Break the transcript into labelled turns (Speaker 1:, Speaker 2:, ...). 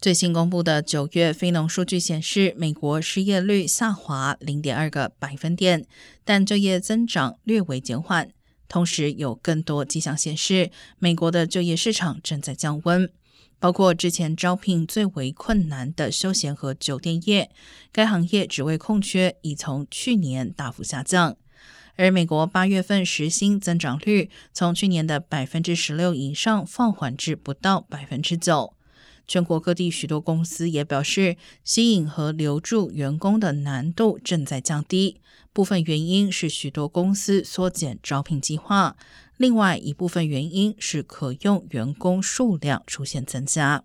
Speaker 1: 最新公布的九月非农数据显示，美国失业率下滑零点二个百分点，但就业增长略微减缓。同时，有更多迹象显示，美国的就业市场正在降温，包括之前招聘最为困难的休闲和酒店业，该行业职位空缺已从去年大幅下降。而美国八月份时薪增长率从去年的百分之十六以上放缓至不到百分之九。全国各地许多公司也表示，吸引和留住员工的难度正在降低。部分原因是许多公司缩减招聘计划，另外一部分原因是可用员工数量出现增加。